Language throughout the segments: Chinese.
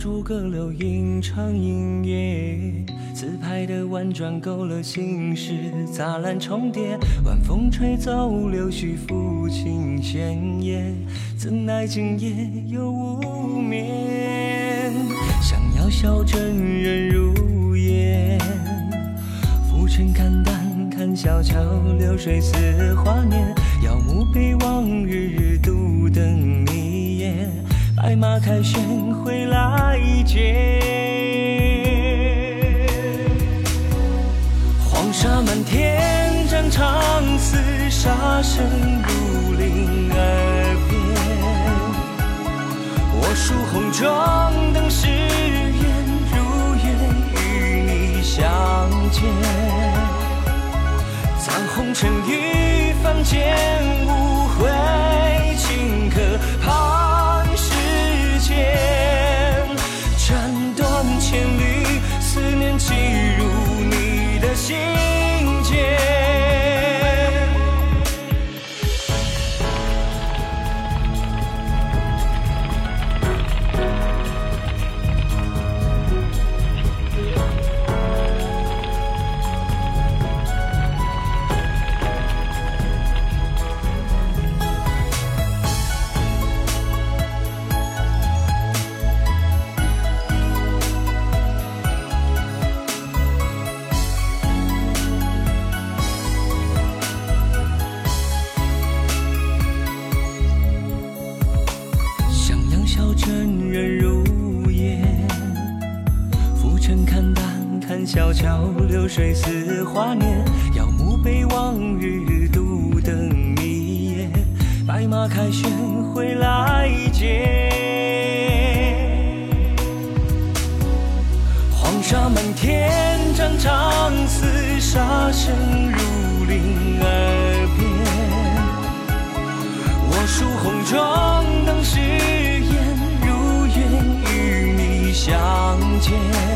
诸葛柳吟唱音乐，自拍的婉转勾勒心事，杂乱重叠，晚风吹走柳絮，抚琴弦叶，怎奈今夜又无眠。想要笑真人如烟，浮沉看淡，看小桥流水似华年，遥目悲望日日独等你眼。白马凯旋回来接，黄沙满天，战场厮杀声如临耳边。我书红妆等誓言，如愿与你相见。残红尘雨凡间，万千里思念，寄入你的心。小桥流水似华年，遥目北望日独等你耶，白马凯旋回来见。黄沙满天，战场厮杀声如铃耳边。我书红妆等誓言，如愿与你相见。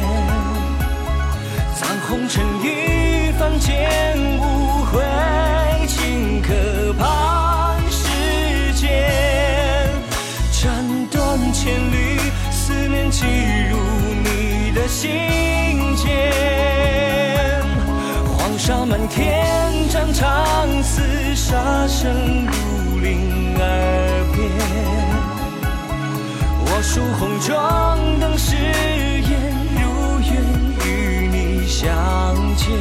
红尘雨凡间，无悔顷刻盼世间。斩断千缕思念，寄入你的心间。黄沙满天，战场厮杀声如临耳边。我书红妆间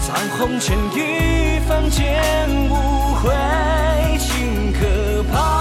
在红尘一凡间无悔情可抛